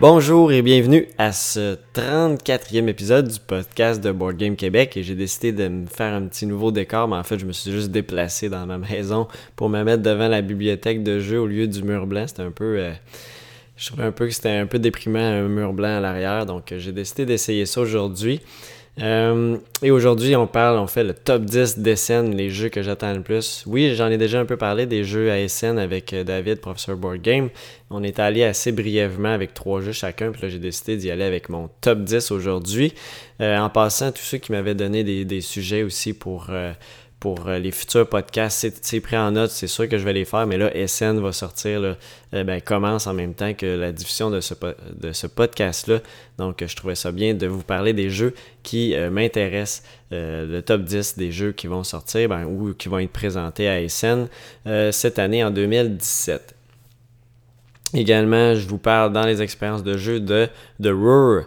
Bonjour et bienvenue à ce 34e épisode du podcast de Board Game Québec et j'ai décidé de me faire un petit nouveau décor, mais en fait je me suis juste déplacé dans ma maison pour me mettre devant la bibliothèque de jeux au lieu du mur blanc. C'était un peu... Euh, je trouvais un peu que c'était un peu déprimant un mur blanc à l'arrière, donc euh, j'ai décidé d'essayer ça aujourd'hui. Euh, et aujourd'hui, on parle, on fait le top 10 d'SN, les jeux que j'attends le plus. Oui, j'en ai déjà un peu parlé des jeux à SN avec euh, David, professeur Board Game. On est allé assez brièvement avec trois jeux chacun, puis là j'ai décidé d'y aller avec mon top 10 aujourd'hui. Euh, en passant, tous ceux qui m'avaient donné des, des, sujets aussi pour pour euh, les futurs podcasts. C'est pris en note, c'est sûr que je vais les faire, mais là, SN va sortir, euh, ben, commence en même temps que la diffusion de ce, ce podcast-là. Donc, je trouvais ça bien de vous parler des jeux qui euh, m'intéressent, le top 10 des jeux qui vont sortir ben, ou qui vont être présentés à SN cette année en 2017. Également, je vous parle dans les expériences de jeu de The Roar,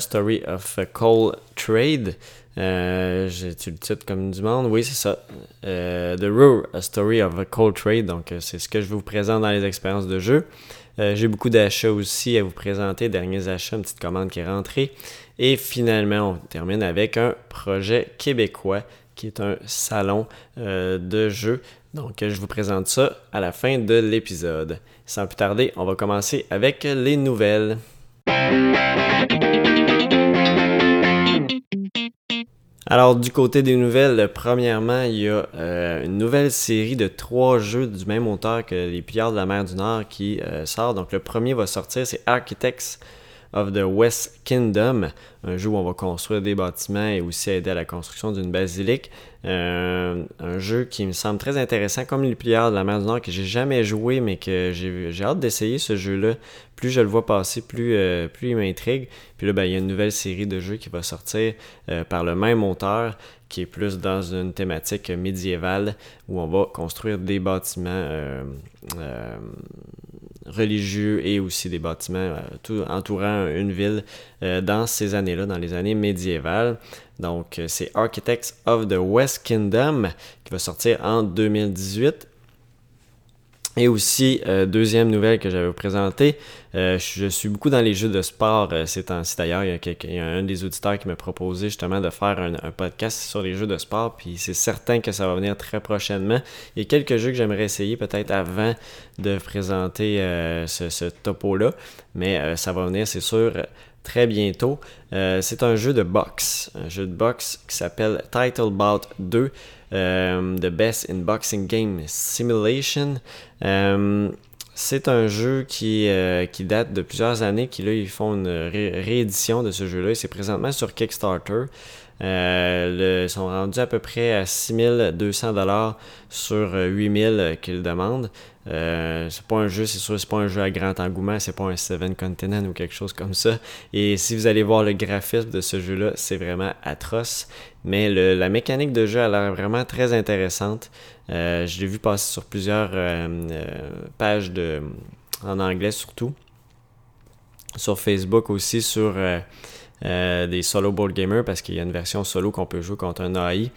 Story of Cold Trade. Euh, J'ai-tu le titre comme du monde? Oui, c'est ça. Euh, The Roar, A Story of a Cold Trade. Donc, euh, c'est ce que je vous présente dans les expériences de jeu. Euh, j'ai beaucoup d'achats aussi à vous présenter. Derniers achats, une petite commande qui est rentrée. Et finalement, on termine avec un projet québécois qui est un salon de jeu. Donc, je vous présente ça à la fin de l'épisode. Sans plus tarder, on va commencer avec les nouvelles. Alors, du côté des nouvelles, premièrement, il y a euh, une nouvelle série de trois jeux du même auteur que Les Pillards de la mer du Nord qui euh, sort. Donc, le premier va sortir, c'est Architects of the West Kingdom, un jeu où on va construire des bâtiments et aussi aider à la construction d'une basilique. Euh, un jeu qui me semble très intéressant, comme les pliards de la mer du Nord, que j'ai jamais joué, mais que j'ai hâte d'essayer ce jeu-là. Plus je le vois passer, plus, euh, plus il m'intrigue. Puis là, ben, il y a une nouvelle série de jeux qui va sortir euh, par le même auteur, qui est plus dans une thématique médiévale, où on va construire des bâtiments religieux et aussi des bâtiments euh, tout, entourant une ville euh, dans ces années-là, dans les années médiévales. Donc, euh, c'est Architects of the West Kingdom qui va sortir en 2018. Et aussi, euh, deuxième nouvelle que j'avais présenté, euh, je suis beaucoup dans les jeux de sport euh, ces temps-ci. D'ailleurs, il, y a un des auditeurs qui m'a proposé justement de faire un, podcast sur les jeux de sport, puis c'est certain que ça va venir très prochainement. Il y a quelques jeux que j'aimerais essayer peut-être avant de présenter ce, topo-là, mais ça va venir, c'est sûr, très bientôt. c'est un jeu de boxe, un jeu de boxe qui s'appelle Titlebout 2. Euh, The Best in Boxing Game Simulation. Euh, c'est un jeu qui, euh, qui date de plusieurs années, qui là, ils font une réédition de ce jeu-là. C'est présentement sur Kickstarter. Ils sont rendus à peu près à 6200 dollars sur 8000 qu'ils demandent. Euh, c'est pas un jeu, c'est sûr, c'est pas un jeu à grand engouement, c'est pas un Seven Continent ou quelque chose comme ça. Et si vous allez voir le graphisme de ce jeu-là, c'est vraiment atroce. Mais la mécanique de jeu a l'air vraiment très intéressante. Euh, je l'ai vu passer sur plusieurs euh, pages de, en anglais surtout. Sur Facebook aussi, sur des solo board gamers parce qu'il y a une version solo qu'on peut jouer contre un AI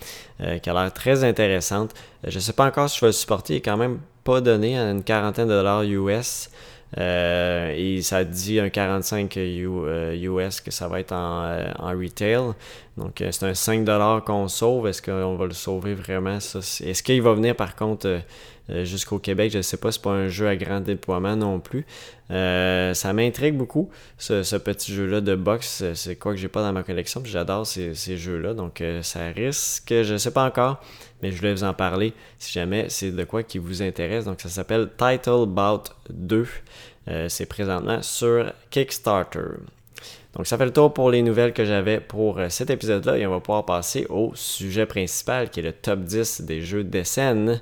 qui a l'air très intéressante. je sais pas encore si je vais le supporter, il est quand même pas donné à une quarantaine de dollars US. Euh, et ça dit un 45 US euh, que ça va être en, euh, en retail. Donc c'est un 5$ qu'on sauve. Est-ce qu'on va le sauver vraiment? Est-ce qu'il va venir par contre jusqu'au Québec? Je ne sais pas, c'est pas un jeu à grand déploiement non plus. ça m'intrigue beaucoup, ce, petit jeu-là de boxe. C'est quoi que j'ai pas dans ma collection. J'adore ces, ces jeux-là. Donc ça risque, je ne sais pas encore mais je voulais vous en parler si jamais c'est de quoi qui vous intéresse. Donc ça s'appelle Titlebout 2. Euh, c'est présentement sur Kickstarter. Donc ça fait le tour pour les nouvelles que j'avais pour euh, cet épisode-là et on va pouvoir passer au sujet principal qui est le top 10 des jeux d'SN.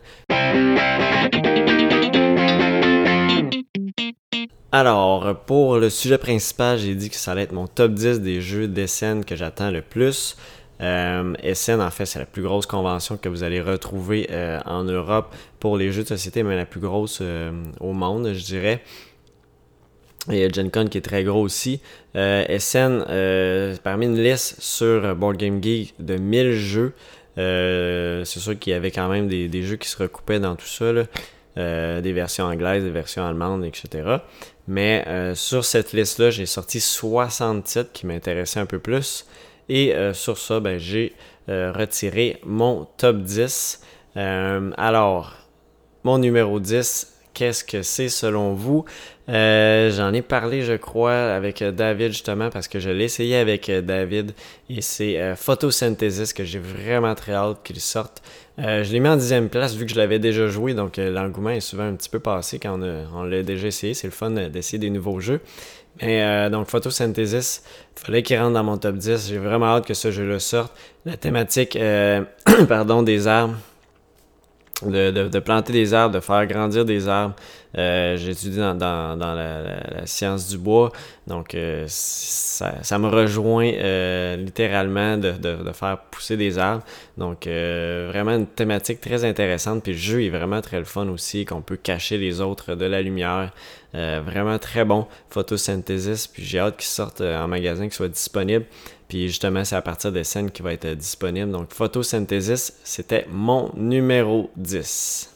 Alors, pour le sujet principal, j'ai dit que ça allait être mon top 10 des jeux d'SN que j'attends le plus. Euh, SN, en fait, c'est la plus grosse convention que vous allez retrouver euh, en Europe pour les jeux de société, mais la plus grosse euh, au monde, je dirais. Y a Gen Con qui est très gros aussi. SN, parmi une liste sur Board Game Geek de 1000 jeux, c'est sûr qu'il y avait quand même des, jeux qui se recoupaient dans tout ça. des versions anglaises, des versions allemandes, etc. Mais sur cette liste-là, j'ai sorti 60 titres qui m'intéressaient un peu plus. Et sur ça, ben, j'ai retiré mon top 10. alors, mon numéro 10, qu'est-ce que c'est selon vous? Euh, j'en ai parlé, je crois, avec David justement parce que je l'ai essayé avec David et c'est euh, Photosynthesis que j'ai vraiment très hâte qu'il sorte. Euh, je l'ai mis en dixième place vu que je l'avais déjà joué, donc l'engouement est souvent un petit peu passé quand on, l'a déjà essayé. C'est le fun d'essayer des nouveaux jeux. Mais donc Photosynthesis, fallait qu'il rentre dans mon top 10. J'ai vraiment hâte que ce jeu-là sorte. La thématique pardon, des armes de, planter des arbres, de faire grandir des arbres. Euh, J'étudie dans, dans, la, science du bois, donc euh, ça, ça, me rejoint euh, littéralement de, de, faire pousser des arbres. Donc euh, vraiment une thématique très intéressante. Puis le jeu est vraiment très le fun aussi, qu'on peut cacher les autres de la lumière. vraiment très bon, photosynthesis. Puis j'ai hâte qu'il sorte en magasin, qu'il soit disponible. Puis justement, c'est à partir des scènes qui va être disponible. Donc, Photosynthesis, c'était mon numéro 10.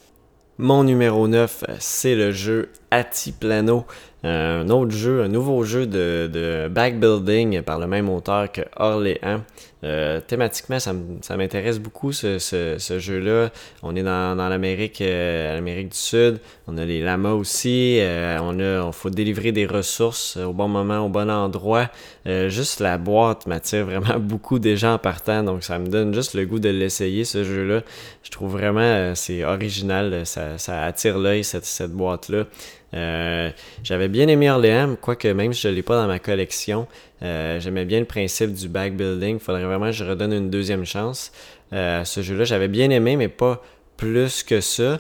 Mon numéro 9, c'est le jeu Atiplano un autre jeu, un nouveau jeu de, de backbuilding par le même auteur que Orléans. Euh, thématiquement, ça m'intéresse beaucoup ce, jeu-là. On est dans, dans l'Amérique euh, l'Amérique du Sud. On a les lamas aussi. Euh, on a, faut délivrer des ressources au bon moment, au bon endroit. juste la boîte m'attire vraiment beaucoup déjà en partant, donc ça me donne juste le goût de l'essayer ce jeu-là. Je trouve vraiment c'est original, ça, attire l'œil cette boîte-là. Euh, j'avais bien aimé Orléans, quoique même si je ne l'ai pas dans ma collection, euh, j'aimais bien le principe du backbuilding. Il faudrait vraiment que je redonne une deuxième chance euh, ce jeu-là. J'avais bien aimé, mais pas plus que ça.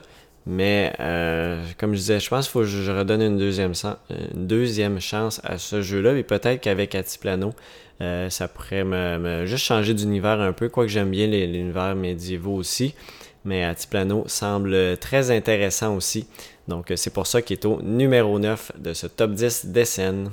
Mais comme je disais, je pense qu'il faut que je redonne une deuxième, chance à ce jeu-là. Et peut-être qu'avec Atiplano, ça pourrait me, juste changer d'univers un peu, quoique j'aime bien les, univers médiévaux aussi. Mais Atiplano semble très intéressant aussi. Donc, euh, c'est pour ça qu'il est au numéro 9 de ce top 10 d'Essen.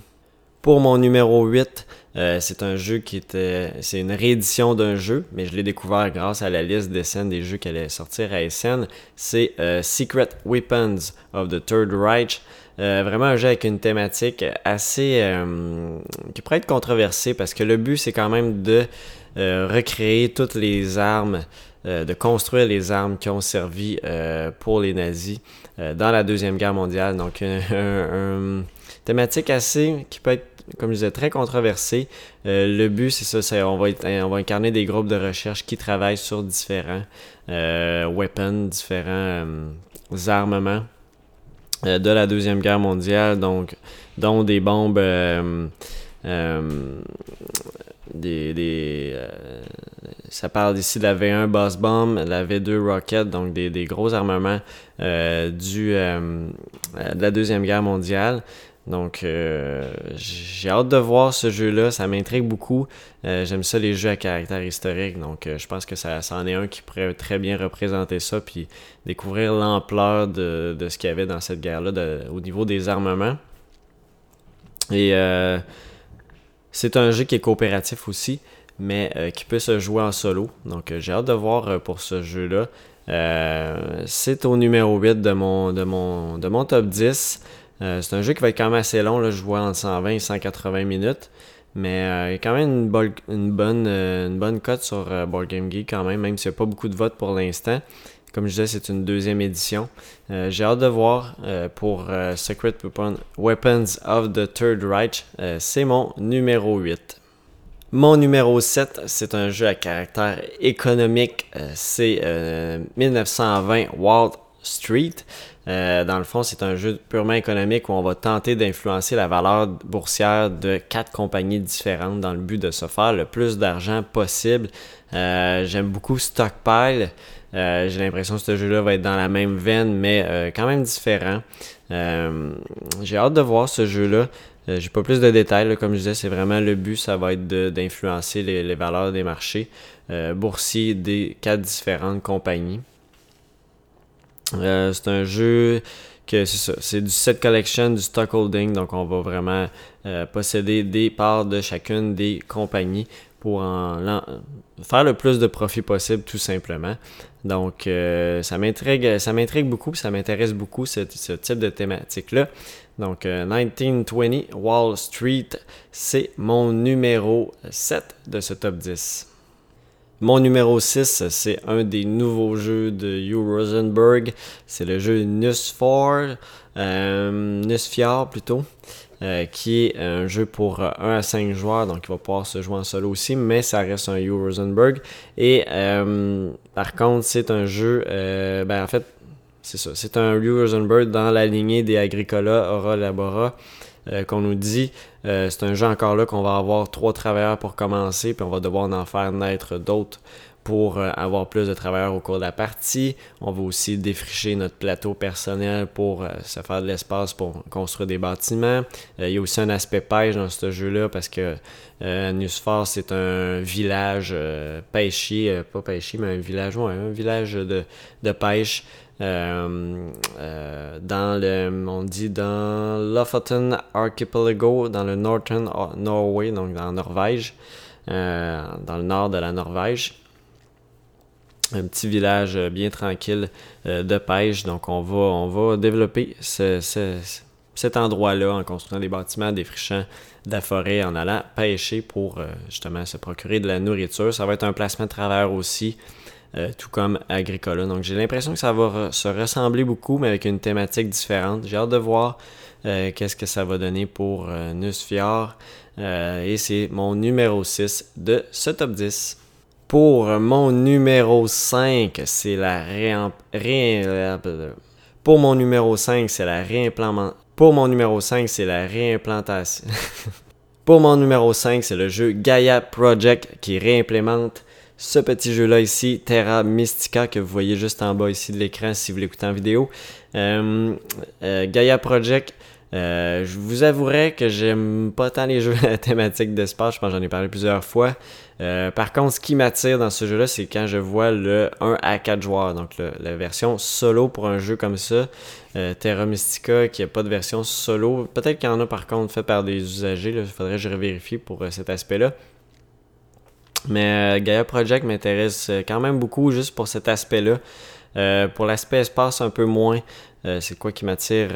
Pour mon numéro 8, euh, c'est un jeu qui était. C'est une réédition d'un jeu, mais je l'ai découvert grâce à la liste d'Essen des jeux qui allaient sortir à Essen. C'est euh, Secret Weapons of the Third Reich. vraiment un jeu avec une thématique assez. qui pourrait être controversée parce que le but, c'est quand même de recréer toutes les armes euh, de construire les armes qui ont servi euh, pour les nazis euh, dans la Deuxième Guerre mondiale. Donc, une thématique assez qui peut être comme je disais, très controversée. le but, c'est ça, on va, on va incarner des groupes de recherche qui travaillent sur différents weapons, différents armements de la Deuxième Guerre mondiale, donc dont des bombes des, des euh, ça parle ici de la V1 Boss Bomb, la V2 Rocket, donc des, des gros armements euh, du, euh, de la Deuxième Guerre mondiale. Donc, j'ai hâte de voir ce jeu-là. Ça m'intrigue beaucoup. J'aime ça, les jeux à caractère historique. Donc, je pense que ça, ça en est un qui pourrait très bien représenter ça. Puis, découvrir l'ampleur de, de, ce qu'il y avait dans cette guerre-là au niveau des armements. Et c'est un jeu qui est coopératif aussi, mais euh, qui peut se jouer en solo. Donc euh, j'ai hâte de voir euh, pour ce jeu-là. c'est au numéro 8 de mon, de mon, de mon top 10. c'est un jeu qui va être quand même assez long. Là, je vois en 120 et 180 minutes. Mais il y a quand même une, une bonne, une bonne cote sur Board Game Geek quand même, même s'il n'y a pas beaucoup de votes pour l'instant. Comme je disais, c'est une deuxième édition. Euh, j'ai hâte de voir euh, pour euh, Secret Weapons of the Third Reich. c'est mon numéro 8. Mon numéro 7, c'est un jeu à caractère économique. c'est 1920 Wall Street. dans le fond, c'est un jeu purement économique où on va tenter d'influencer la valeur boursière de quatre compagnies différentes dans le but de se faire le plus d'argent possible. J'aime beaucoup Stockpile. Euh, j'ai l'impression que ce jeu-là va être dans la même veine, mais euh, quand même différent. Euh, j'ai hâte de voir ce jeu-là. j'ai pas plus de détails, comme je disais, c'est vraiment le but, ça va être d'influencer les, valeurs des marchés boursiers des quatre différentes compagnies. c'est un jeu que c'est ça, c'est du set collection, du stock holding, donc on va vraiment posséder des parts de chacune des compagnies pour en, faire le plus de profit possible tout simplement. Donc euh, ça m'intrigue ça m'intrigue beaucoup, ça m'intéresse beaucoup ce, type de thématique-là. Donc 1920 euh, Wall Street, c'est mon numéro 7 de ce top 10. Mon numéro 6, c'est un des nouveaux jeux de Hugh Rosenberg. C'est le jeu Nusfor, euh, Nusfiar plutôt. Euh, qui est un jeu pour 1 à 5 joueurs, donc il va pouvoir se jouer en solo aussi, mais ça reste un Hugh Rosenberg. Et euh, par contre, c'est un jeu, ben en fait, c'est ça, c'est un Hugh Rosenberg dans la lignée des Agricola, Aura, Labora. Euh, qu'on nous dit. Euh, c'est un jeu encore là qu'on va avoir trois travailleurs pour commencer, puis on va devoir en faire naître d'autres pour euh, avoir plus de travailleurs au cours de la partie. On va aussi défricher notre plateau personnel pour se faire de l'espace pour construire des bâtiments. il y a aussi un aspect pêche dans ce jeu-là parce que Nusfar, c'est un village pêchier, pas pêchier, mais un village, ouais, un village de, de pêche euh, euh, dans le, on dit dans Lofoten Archipelago, dans le Northern Norway, donc dans Norvège, euh, dans le nord de la Norvège. Un petit village bien tranquille de pêche. Donc on va, on va développer cet endroit-là en construisant des bâtiments, défrichant de la forêt, en allant pêcher pour justement se procurer de la nourriture. Ça va être un placement de travail aussi. Euh, tout comme Agricola. Donc j'ai l'impression que ça va se ressembler beaucoup, mais avec une thématique différente. J'ai hâte de voir euh, qu'est-ce que ça va donner pour euh, Nusfior. et c'est mon numéro 6 de ce top 10. Pour mon numéro 5, c'est la. Pour mon numéro 5, c'est la réimplantation. Pour mon numéro 5, c'est la réimplantation. Pour mon numéro 5, c'est le jeu Gaia Project qui réimplémente ce petit jeu-là ici, Terra Mystica, que vous voyez juste en bas ici de l'écran si vous l'écoutez en vidéo. Euh, euh, Gaia Project, euh, je vous avouerai que j'aime pas tant les jeux thématiques d'espace, je pense que j'en ai parlé plusieurs fois. Par contre, ce qui m'attire dans ce jeu-là, c'est quand je vois le 1 à 4 joueurs, donc la version solo pour un jeu comme ça. Terra Mystica, qui n'a pas de version solo. Peut-être qu'il y en a par contre fait par des usagers, il faudrait que je vérifie pour cet aspect-là. Mais euh, Gaia Project m'intéresse euh, quand même beaucoup juste pour cet aspect-là. Euh, pour l'aspect espace, un peu moins. C'est quoi qui m'attire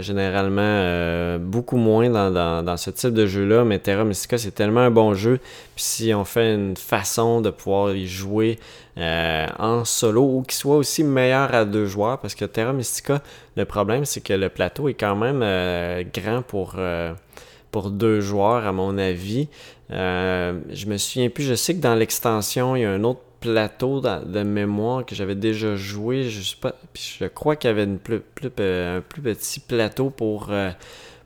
généralement beaucoup moins dans, dans, ce type de jeu-là. Mais Terra Mystica, c'est tellement un bon jeu. Puis si on fait une façon de pouvoir y jouer en solo ou qu'il soit aussi meilleur à deux joueurs, parce que Terra Mystica, le problème, c'est que le plateau est quand même grand pour pour deux joueurs, à mon avis. Euh, je me souviens plus, je sais que dans l'extension, il y a un autre plateau de mémoire que j'avais déjà joué. Je, sais pas, puis je crois qu'il y avait plus, un plus petit plateau pour, euh,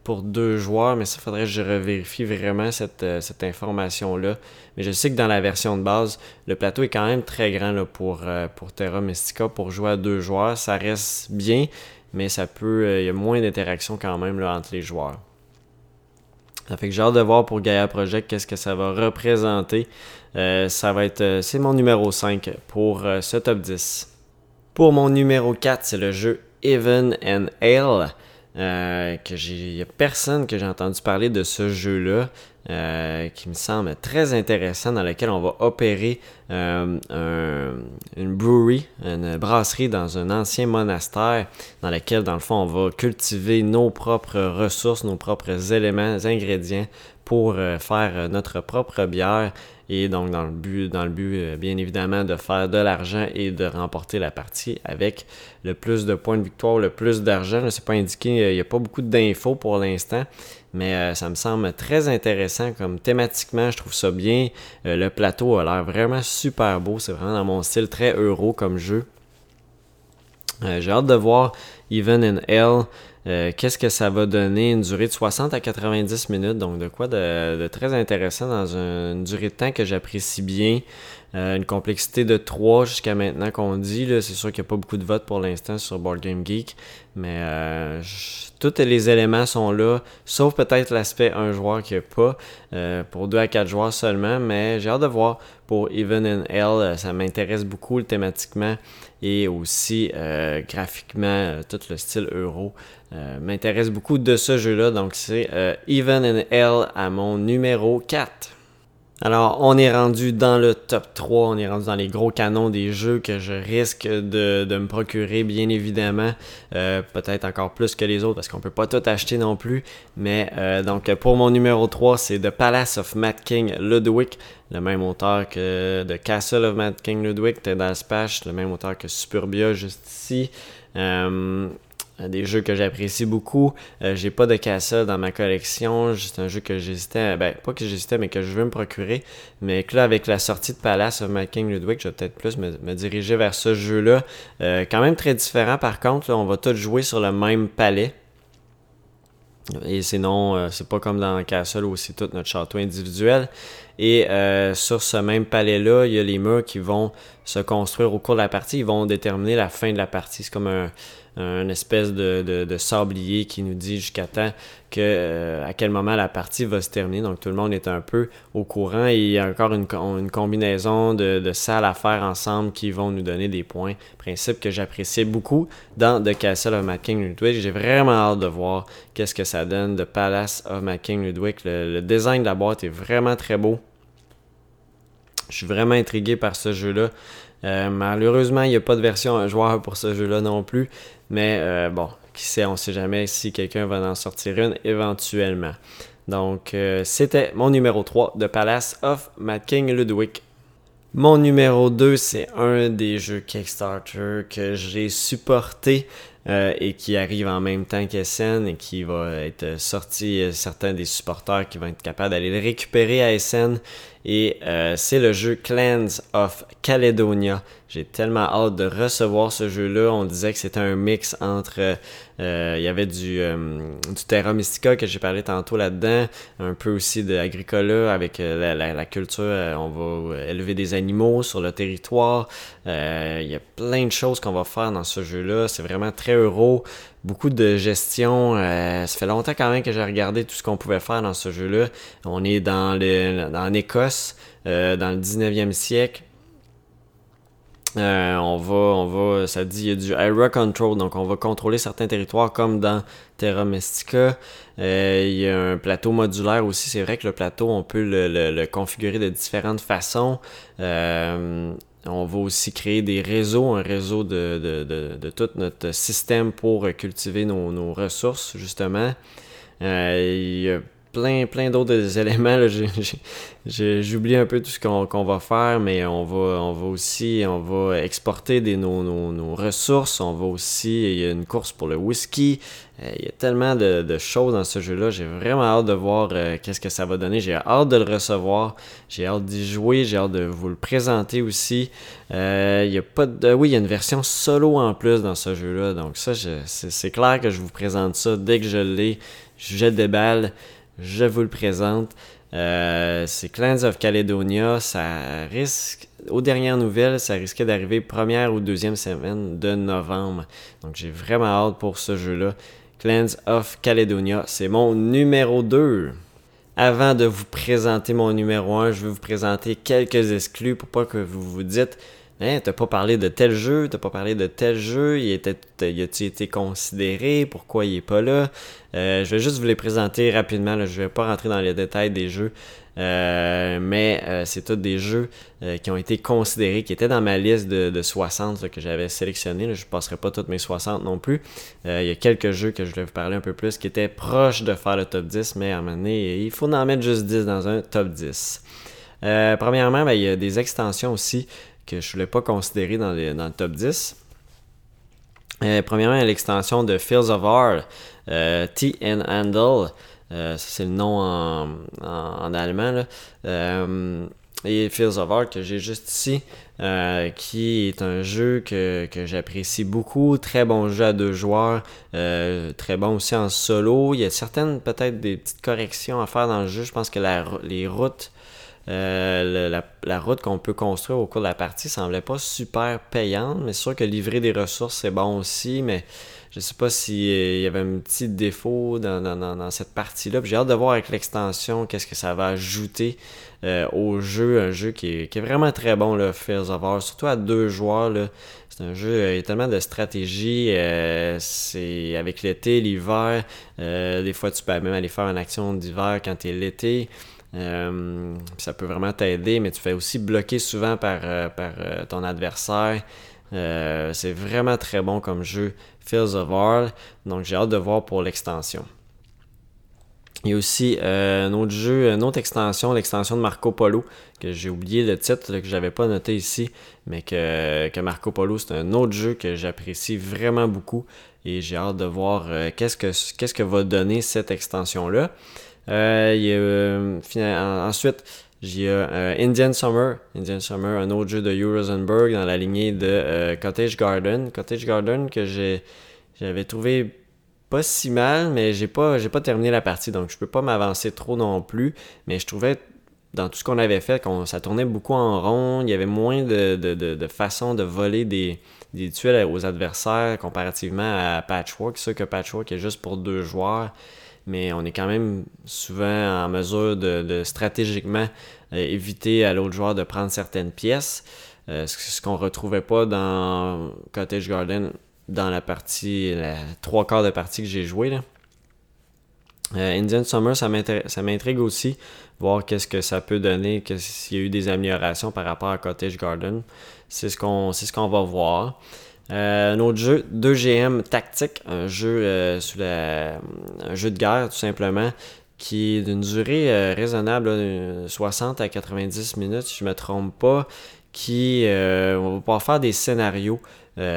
pour deux joueurs, mais ça faudrait que je revérifie vraiment cette, euh, cette information-là. Mais je sais que dans la version de base, le plateau est quand même très grand pour, pour Terra Mystica. Pour jouer à deux joueurs, ça reste bien, mais ça peut. Il y a moins d'interaction quand même entre les joueurs. Ça fait que j'ai hâte de voir pour Gaia Project qu'est-ce que ça va représenter. Euh. Euh, c'est mon numéro 5 pour euh, ce top 10. Pour mon numéro 4, c'est le jeu Even and Ale. que j'ai, il n'y a personne que j'ai entendu parler de ce jeu-là. Euh, qui me semble très intéressant, dans lequel on va opérer euh, une brewery, une brasserie dans un ancien monastère, dans lequel, dans le fond, on va cultiver nos propres ressources, nos propres éléments, ingrédients pour euh, faire notre propre bière et donc dans le but, dans le but bien évidemment de faire de l'argent et de remporter la partie avec le plus de points de victoire, le plus d'argent. C'est pas indiqué, il n'y a pas beaucoup d'infos pour l'instant, mais euh, ça me semble très intéressant comme thématiquement, je trouve ça bien. Euh, le plateau a l'air vraiment super beau, c'est vraiment dans mon style très euro comme jeu. Euh, j'ai hâte de voir Even in Hell. Qu'est-ce que ça va donner? Une durée de 60 à 90 minutes, donc de quoi de, très intéressant dans une durée de temps que j'apprécie bien. une complexité de 3 jusqu'à maintenant qu'on dit. C'est sûr qu'il n'y a pas beaucoup de votes pour l'instant sur Board Game Geek, mais tous les éléments sont là, sauf peut-être l'aspect un joueur qui a pas, euh, pour 2 à 4 joueurs seulement, mais j'ai hâte de voir pour Even in Hell, euh, ça m'intéresse beaucoup thématiquement et aussi euh, graphiquement, tout le style euro m'intéresse beaucoup de ce jeu-là, donc c'est Even in Hell à mon numéro 4. Alors, on est rendu dans le top 3, on est rendu dans les gros canons des jeux que je risque de, me procurer, bien évidemment. Euh, peut-être encore plus que les autres parce qu'on peut pas tout acheter non plus. Mais euh, donc, pour mon numéro 3, c'est The Palace of Matt King Ludwig, le même auteur que The Castle of Matt King Ludwig, Ted Aspach, le même auteur que Superbia, juste ici. Euh, des jeux que j'apprécie beaucoup. Euh, j'ai pas de Castle dans ma collection. C'est un jeu que j'hésitais, ben pas que j'hésitais, mais que je veux me procurer. Mais que là, avec la sortie de Palace of My King Ludwig, je vais peut-être plus me, diriger vers ce jeu-là. Euh, quand même très différent par contre. on va tous jouer sur le même palais. Et sinon, c'est pas comme dans Castle où c'est tout notre château individuel. Et sur ce même palais-là, il y a les murs qui vont se construire au cours de la partie. Ils vont déterminer la fin de la partie. C'est comme un, un espèce de, sablier qui nous dit jusqu'à temps que euh, à quel moment la partie va se terminer. Donc tout le monde est un peu au courant et il y a encore une, une combinaison de, salles à faire ensemble qui vont nous donner des points. Principe que j'appréciais beaucoup dans The Castle of My King Ludwig. J'ai vraiment hâte de voir qu'est-ce que ça donne. The Palace of My King Ludwig. Le, design de la boîte est vraiment très beau. Je suis vraiment intrigué par ce jeu-là. Euh, malheureusement, il n'y a pas de version joueur pour ce jeu-là non plus. Mais euh, bon, qui sait, on sait jamais si quelqu'un va en sortir une éventuellement. Donc, euh, c'était mon numéro 3 de Palace of Mad King Ludwig. Mon numéro 2, c'est un des jeux Kickstarter que j'ai supporté euh, et qui arrive en même temps qu'SN et qui va être sorti, certains des supporters qui vont être capables d'aller le récupérer à SN. Et c'est le jeu Clans of Caledonia. J'ai tellement hâte de recevoir ce jeu-là. On disait que c'était un mix entre... Euh, il y avait du, euh, du Terra Mystica que j'ai parlé tantôt là-dedans. Un peu aussi de Agricola avec euh, la, culture. on va élever des animaux sur le territoire. il y a plein de choses qu'on va faire dans ce jeu-là. C'est vraiment très euro. Beaucoup de gestion. ça fait longtemps quand même que j'ai regardé tout ce qu'on pouvait faire dans ce jeu-là. On est dans, le, dans Écosse, dans le 19e siècle. Euh, on va, on va, ça dit, il y a du area control, donc on va contrôler certains territoires comme dans Terra Mystica. Euh, il y a un plateau modulaire aussi. C'est vrai que le plateau, on peut le, configurer de différentes façons. Euh, on va aussi créer des réseaux, un réseau de, de, de, tout notre système pour cultiver nos, nos ressources, justement. il y a plein, plein d'autres éléments. J'oublie un peu tout ce qu'on va faire, mais on va, on va aussi on va exporter nos, nos, ressources. On va aussi, il y a une course pour le whisky. Euh, il y a tellement de, choses dans ce jeu-là. J'ai vraiment hâte de voir euh, qu'est-ce que ça va donner. J'ai hâte de le recevoir. J'ai hâte d'y jouer. J'ai hâte de vous le présenter aussi. Euh, il y a pas de, oui, il y a une version solo en plus dans ce jeu-là. Donc ça, c'est clair que je vous présente ça dès que je l'ai. Je jette des balles je vous le présente. Euh, c'est Clans of Caledonia. Ça risque, aux dernières nouvelles, ça risquait d'arriver première ou deuxième semaine de novembre. Donc j'ai vraiment hâte pour ce jeu-là. Clans of Caledonia, c'est mon numéro 2. Avant de vous présenter mon numéro 1, je vais vous présenter quelques exclus pour pas que vous vous dites Hein, t'as pas parlé de tel jeu, t'as pas parlé de tel jeu, il était, il a-t-il été considéré, pourquoi il est pas là? Euh, je vais juste vous les présenter rapidement, là, je vais pas rentrer dans les détails des jeux, euh, mais euh, c'est tous des jeux qui ont été considérés, qui étaient dans ma liste de, de 60 que j'avais sélectionné. Je passerai pas toutes mes 60 non plus. il y a quelques jeux que je vais vous parler un peu plus qui étaient proches de faire le top 10, mais à un moment donné, il faut en mettre juste 10 dans un top 10. premièrement, ben, il y a des extensions aussi que je ne voulais pas considérer dans, le top 10. Euh, premièrement, l'extension de Fields of Art, euh, T and Handle, euh, c'est le nom en, allemand. et Fields of Art que j'ai juste ici, qui est un jeu que, j'apprécie beaucoup. Très bon jeu à deux joueurs, très bon aussi en solo. Il y a certaines, peut-être, des petites corrections à faire dans le jeu. Je pense que les routes euh, la, route qu'on peut construire au cours de la partie semblait pas super payante, mais c'est sûr que livrer des ressources c'est bon aussi, mais je sais pas s'il euh, y avait un petit défaut dans, cette partie-là. J'ai hâte de voir avec l'extension qu'est-ce que ça va ajouter euh, au jeu, un jeu qui est, vraiment très bon, le Fears of War, surtout à deux joueurs. C'est un jeu, il y tellement de stratégie, c'est avec l'été, l'hiver, des fois tu peux même aller faire une action d'hiver quand tu es l'été. ça peut vraiment t'aider, mais tu fais aussi bloquer souvent par, par ton adversaire. c'est vraiment très bon comme jeu, Fields of War. Donc j'ai hâte de voir pour l'extension. Il y a aussi un autre jeu, une autre extension, l'extension de Marco Polo, que j'ai oublié le titre, que j'avais pas noté ici, mais que, que Marco Polo, c'est un autre jeu que j'apprécie vraiment beaucoup et j'ai hâte de voir qu'est-ce, que, qu'est-ce que va donner cette extension-là. Euh, y a, euh, ensuite, j'ai euh, Indian Summer. Indian Summer, un autre jeu de Hugh Rosenberg dans la lignée de Cottage Garden. Cottage Garden que j'avais trouvé pas si mal, mais j'ai pas, pas terminé la partie, donc je peux pas m'avancer trop non plus. Mais je trouvais dans tout ce qu'on avait fait, qu'on, ça tournait beaucoup en rond, il y avait moins de, façons de voler des, tuiles aux adversaires comparativement à Patchwork. Sûr que Patchwork est juste pour deux joueurs mais on est quand même souvent en mesure de, stratégiquement euh, éviter à l'autre joueur de prendre certaines pièces. Euh, ce, qu'on retrouvait pas dans Cottage Garden dans la partie, la trois quarts de partie que j'ai joué. Là. Euh, Indian Summer, ça m'intrigue aussi, voir qu'est-ce que ça peut donner, s'il y a eu des améliorations par rapport à Cottage Garden. C'est ce qu'on ce qu'on va voir. Euh, un autre jeu, 2GM Tactique, un jeu, euh, sous la, un jeu de guerre tout simplement, qui est d'une durée euh, raisonnable, 60 à 90 minutes si je ne me trompe pas, qui on va pouvoir faire des scénarios,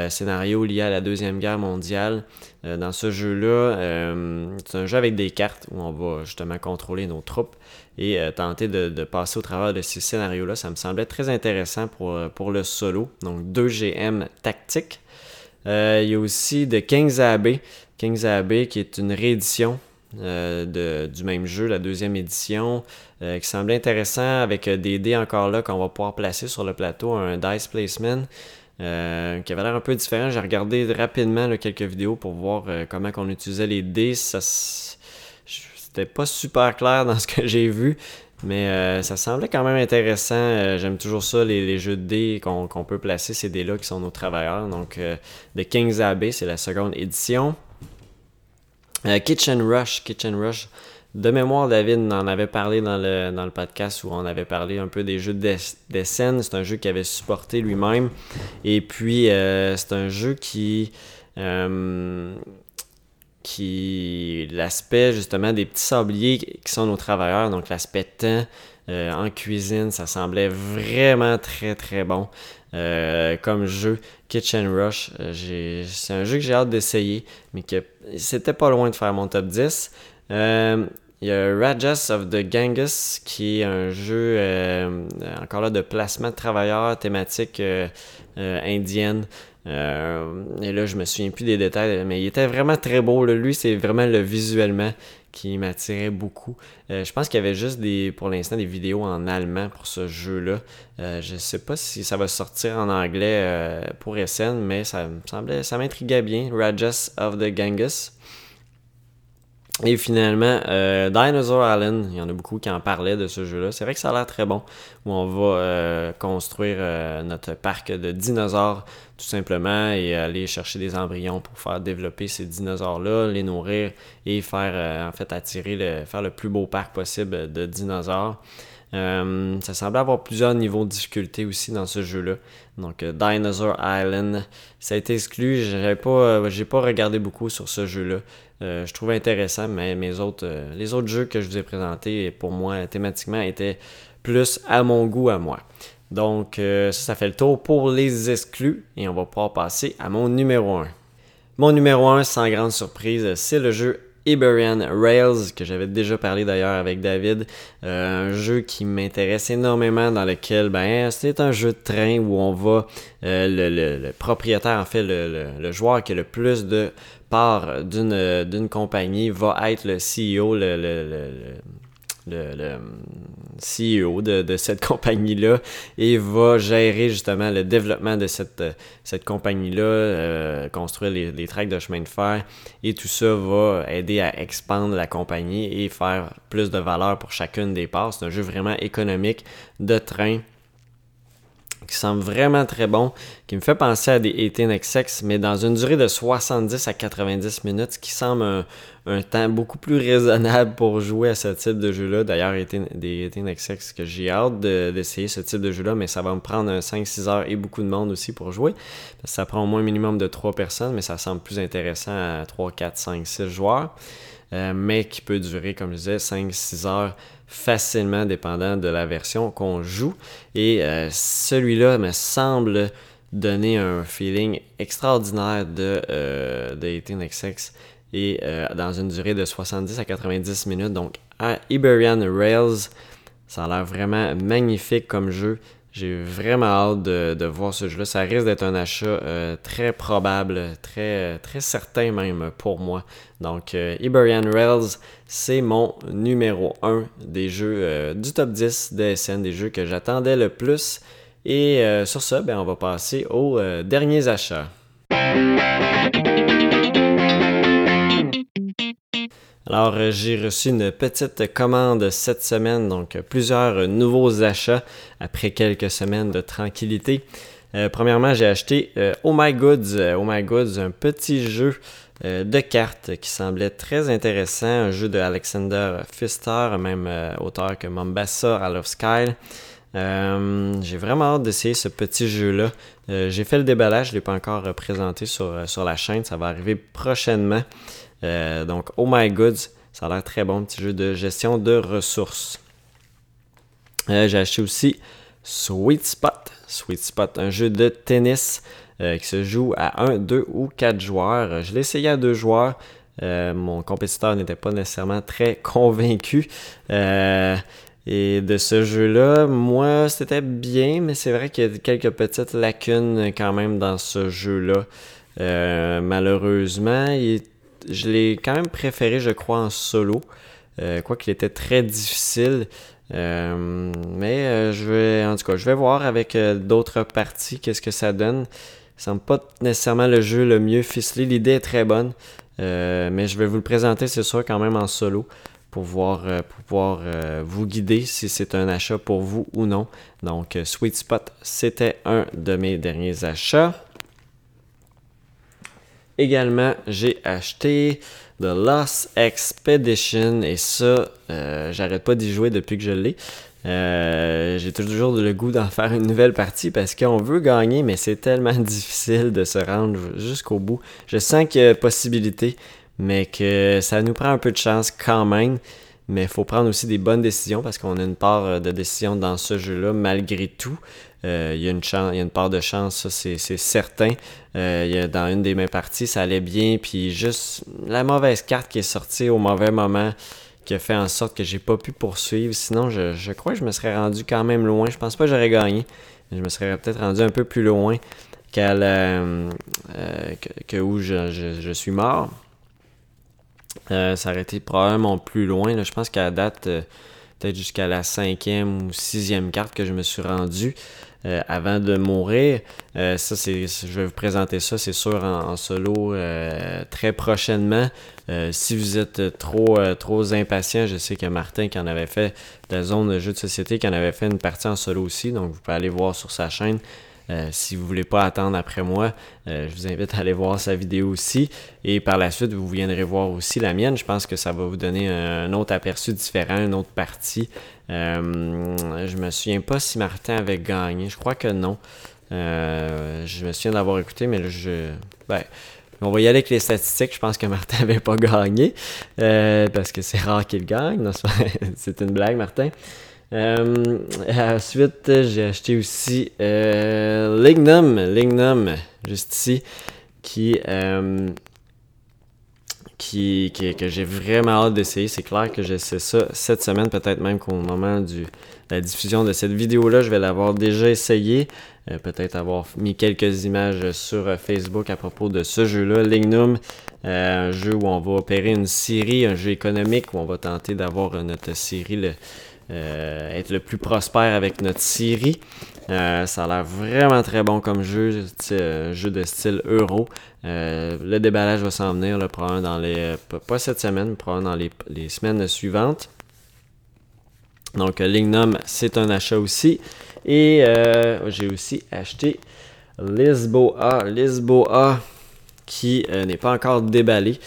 scénarios liés à la Deuxième Guerre mondiale. dans ce jeu-là, c'est un jeu avec des cartes où on va justement contrôler nos troupes et tenter de, de, passer au travers de ces scénarios-là. Ça me semblait très intéressant pour, pour le solo. Donc 2GM Tactique. Euh, il y a aussi The King's Abbey. King's Abbey qui est une réédition euh, de, du même jeu, la deuxième édition, euh, qui semblait intéressant avec des dés encore là qu'on va pouvoir placer sur le plateau, un dice placement. qui avait l'air un peu différent. J'ai regardé rapidement quelques vidéos pour voir comment on utilisait les dés. Ça, pas super clair dans ce que j'ai vu. Mais euh, ça semblait quand même intéressant. Euh, j'aime toujours ça, les, jeux de dés qu'on peut placer, ces dés-là qui sont nos travailleurs. Donc, euh, The King's Abbey, c'est la seconde édition. Kitchen Rush, Kitchen Rush. De mémoire, David en avait parlé dans le, dans le podcast où on avait parlé un peu des jeux de scènes. C'est un jeu qu'il avait supporté lui-même. Et puis, c'est un jeu qui qui l'aspect justement des petits sabliers qui sont nos travailleurs, donc l'aspect temps euh, en cuisine, ça semblait vraiment très très bon euh, comme jeu. Kitchen Rush, euh, c'est un jeu que j'ai hâte d'essayer, mais que c'était pas loin de faire mon top 10. Il y a Rajas of the Ganges qui est un jeu encore là de placement de travailleurs thématique indienne. Euh, et là, je me souviens plus des détails, mais il était vraiment très beau. Lui, c'est vraiment le visuellement qui m'attirait beaucoup. Euh, je pense qu'il y avait juste pour l'instant des vidéos en allemand pour ce jeu-là. Euh, je sais pas si ça va sortir en anglais pour SN, mais ça me semblait, ça m'intriguait bien. Rajas of the Ganges. Et finalement, Dinosaur Island, il y en a beaucoup qui en parlaient de ce jeu-là. C'est vrai que ça a l'air très bon, où on va construire notre parc de dinosaures tout simplement et aller chercher des embryons pour faire développer ces dinosaures-là, les nourrir et faire en fait attirer le, faire le plus beau parc possible de dinosaures. ça semblait avoir plusieurs niveaux de difficulté aussi dans ce jeu-là. Donc Dinosaur Island, ça a été exclu. J'ai pas, j'ai pas regardé beaucoup sur ce jeu-là. Euh, je trouvais intéressant, mais mes autres, euh, les autres jeux que je vous ai présentés, pour moi, thématiquement, étaient plus à mon goût à moi. Donc, euh, ça, ça fait le tour pour les exclus et on va pouvoir passer à mon numéro 1. Mon numéro 1, sans grande surprise, c'est le jeu Iberian Rails, que j'avais déjà parlé d'ailleurs avec David. un jeu qui m'intéresse énormément, dans lequel ben, c'est un jeu de train où on va, le, propriétaire, en fait, le, le, joueur qui a le plus de part d'une, compagnie va être le CEO, le, le, le, le CEO de, cette compagnie-là et va gérer justement le développement de cette, compagnie-là, euh, construire les, les tracks de chemin de fer et tout ça va aider à expandre la compagnie et faire plus de valeur pour chacune des parts. C'est un jeu vraiment économique de train qui semble vraiment très bon, qui me fait penser à des 18XX, mais dans une durée de 70 à 90 minutes, ce qui semble un, temps beaucoup plus raisonnable pour jouer à ce type de jeu-là. D'ailleurs, des 18XX que j'ai hâte d'essayer ce type de jeu-là, mais ça va me prendre 5-6 heures et beaucoup de monde aussi pour jouer. Ça prend au moins un minimum de 3 personnes, mais ça semble plus intéressant à 3, 4, 5, 6 joueurs. Euh, mais qui peut durer, comme je disais, 5-6 heures facilement dépendant de la version qu'on joue. Et euh, celui-là me semble donner un feeling extraordinaire de, euh, 18XX et euh, dans une durée de 70 à 90 minutes. Donc à Iberian Rails, ça a l'air vraiment magnifique comme jeu. J'ai vraiment hâte de, voir ce jeu-là. Ça risque d'être un achat euh, très probable, très, très certain même pour moi. Donc, euh, Iberian Rails, c'est mon numéro 1 des jeux euh, du top 10 DSN, des jeux que j'attendais le plus. Et sur ça, ben, on va passer aux derniers achats. Alors, euh, j'ai reçu une petite commande cette semaine, donc euh, plusieurs nouveaux achats après quelques semaines de tranquillité. Euh, premièrement, j'ai acheté Oh My Goods, Oh My Goods, un petit jeu de cartes qui semblait très intéressant, un jeu de Alexander Pfister, même auteur que Mombasa, Out of Sky. j'ai vraiment hâte d'essayer ce petit jeu-là. j'ai fait le déballage, je ne l'ai pas encore présenté sur, sur la chaîne, ça va arriver prochainement. Euh, donc, Oh My Goods, ça a l'air très bon, petit jeu de gestion de ressources. Euh, j'ai acheté aussi Sweet Spot. Sweet Spot, un jeu de tennis euh, qui se joue à 1, 2 ou 4 joueurs. Je l'ai essayé à 2 joueurs. mon compétiteur n'était pas nécessairement très convaincu. et de ce jeu-là, moi, c'était bien, mais c'est vrai qu'il y a quelques petites lacunes quand même dans ce jeu-là. malheureusement, il est je l'ai quand même préféré, je crois, en solo. Euh, quoi qu'il était très difficile. Euh, mais euh, je vais, en tout cas, je vais voir avec d'autres parties qu'est-ce que ça donne. Ça semble pas nécessairement le jeu le mieux ficelé. L'idée est très bonne. mais je vais vous le présenter, c'est sûr, quand même en solo pour, voir, pour pouvoir vous guider si c'est un achat pour vous ou non. Donc, Sweet Spot, c'était un de mes derniers achats. Également, j'ai acheté The Lost Expedition et ça, euh, j'arrête pas d'y jouer depuis que je l'ai. Euh, j'ai toujours le goût d'en faire une nouvelle partie parce qu'on veut gagner, mais c'est tellement difficile de se rendre jusqu'au bout. Je sens qu'il y a possibilité, mais que ça nous prend un peu de chance quand même. Mais il faut prendre aussi des bonnes décisions parce qu'on a une part euh, de décision dans ce jeu-là malgré tout. Euh, il, y a une part de chance, ça c'est certain. Euh, il y a, dans une des mêmes parties, ça allait bien, puis juste la mauvaise carte qui est sortie au mauvais moment qui a fait en sorte que j'ai pas pu poursuivre. Sinon, je, crois que je me serais rendu quand même loin. Je pense pas que j'aurais gagné. Je me serais peut-être rendu un peu plus loin qu'à que, où je, suis mort. ça aurait été probablement plus loin. Je pense qu'à date, euh, peut-être jusqu'à la cinquième ou sixième carte que je me suis rendu. Euh, avant de mourir. Euh, ça, c'est, je vais vous présenter ça, c'est sûr, en, solo euh, très prochainement. si vous êtes trop, trop impatient, je sais que Martin, qui en avait fait la zone de jeu de société, qui en avait fait une partie en solo aussi, donc vous pouvez aller voir sur sa chaîne. Euh, si vous voulez pas attendre après moi, euh, je vous invite à aller voir sa vidéo aussi. Et par la suite, vous viendrez voir aussi la mienne. Je pense que ça va vous donner un, autre aperçu différent, une autre partie. Euh, je me souviens pas si Martin avait gagné. Je crois que non. Euh, je me souviens d'avoir écouté, mais là, je. Ben, on va y aller avec les statistiques. Je pense que Martin n'avait pas gagné. parce que c'est rare qu'il gagne. C'est une blague, Martin. Euh, ensuite, j'ai acheté aussi euh, Lignum, Lignum, juste ici, qui, euh, qui, que j'ai vraiment hâte d'essayer. C'est clair que j'essaie ça cette semaine, peut-être même qu'au moment du, de la diffusion de cette vidéo-là, je vais l'avoir déjà essayé. Euh, peut-être avoir mis quelques images sur Facebook à propos de ce jeu-là, Lignum. un jeu où on va opérer une série, un jeu économique où on va tenter d'avoir notre série le, euh, être le plus prospère avec notre série. Euh, ça a l'air vraiment très bon comme jeu, euh, jeu de style euro. le déballage va s'en venir, probablement dans les. Pas cette semaine, probablement dans les, semaines suivantes. Donc, Lignum, c'est un achat aussi. Et j'ai aussi acheté Lisboa. Lisboa qui n'est pas encore déballé.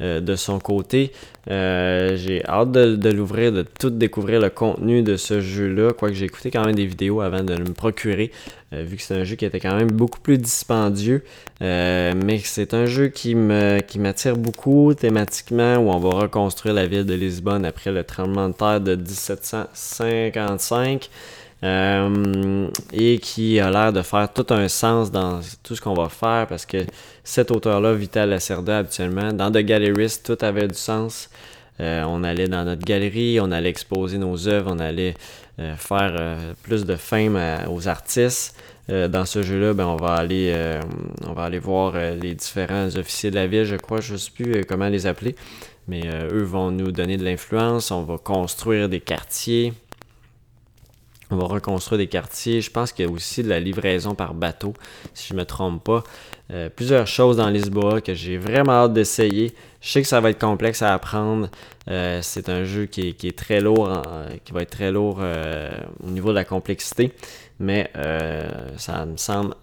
Euh, de son côté. Euh, j'ai hâte de, l'ouvrir, de tout découvrir le contenu de ce jeu-là, quoique j'ai écouté quand même des vidéos avant de me procurer, euh, vu que c'est un jeu qui était quand même beaucoup plus dispendieux. mais c'est un jeu qui me qui m'attire beaucoup thématiquement, où on va reconstruire la ville de Lisbonne après le tremblement de terre de 1755. Euh, et qui a l'air de faire tout un sens dans tout ce qu'on va faire parce que cet auteur-là, Vital Lacerda, habituellement, dans The Galleries, tout avait du sens. Euh, on allait dans notre galerie, on allait exposer nos œuvres, on allait euh, faire plus de fame aux artistes. dans ce jeu-là, ben, on, on va aller voir les différents officiers de la ville, je crois, je ne sais plus comment les appeler, mais eux vont nous donner de l'influence, on va construire des quartiers, on va reconstruire des quartiers. Je pense qu'il y a aussi de la livraison par bateau, si je ne me trompe pas. Euh, plusieurs choses dans Lisboa que j'ai vraiment hâte d'essayer. Je sais que ça va être complexe à apprendre. Euh, c'est un jeu qui est, très lourd, qui va être très lourd euh, au niveau de la complexité. Mais ça me semble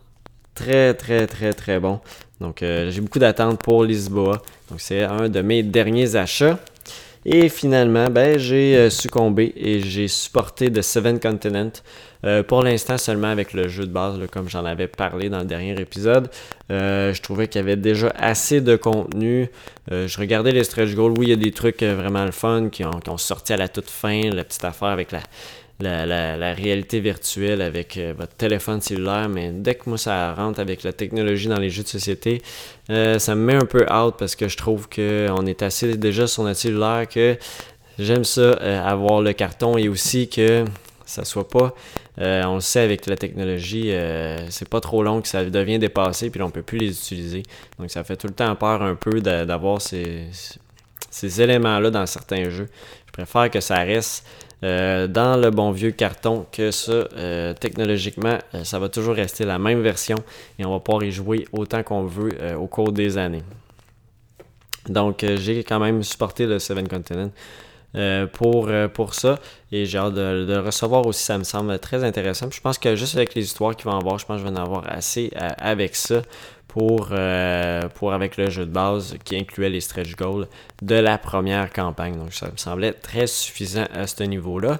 très, très, très, très bon. Donc, j'ai beaucoup d'attentes pour Lisboa. Donc, c'est un de mes derniers achats. Et finalement, ben, j'ai euh, succombé et j'ai supporté The Seven Continent. Euh, pour l'instant seulement avec le jeu de base, comme j'en avais parlé dans le dernier épisode. Euh, je trouvais qu'il y avait déjà assez de contenu. je regardais les stretch goals. Oui, il y a des trucs vraiment le fun qui ont, qui ont sorti à la toute fin. La petite affaire avec la, la, réalité virtuelle avec euh, votre téléphone cellulaire, mais dès que moi ça rentre avec la technologie dans les jeux de société, euh, ça me met un peu out parce que je trouve qu'on est assez déjà sur notre cellulaire que j'aime ça euh, avoir le carton et aussi que ça soit pas on le sait avec la technologie, c'est pas trop long que ça devient dépassé, puis on peut plus les utiliser. Donc ça fait tout le temps peur un peu d'avoir ces, ces éléments-là dans certains jeux. Je préfère que ça reste euh, dans le bon vieux carton que ça, euh, technologiquement, euh, ça va toujours rester la même version et on va pouvoir y jouer autant qu'on veut au cours des années. Donc, j'ai quand même supporté le Seven Continent. pour, pour ça. Et j'ai hâte de, le recevoir aussi, ça me semble très intéressant. je pense que juste avec les histoires qu'il va en avoir, je pense que je vais en avoir assez avec ça pour, euh, pour avec le jeu de base qui incluait les stretch goals de la première campagne. Donc ça me semblait très suffisant à ce niveau-là.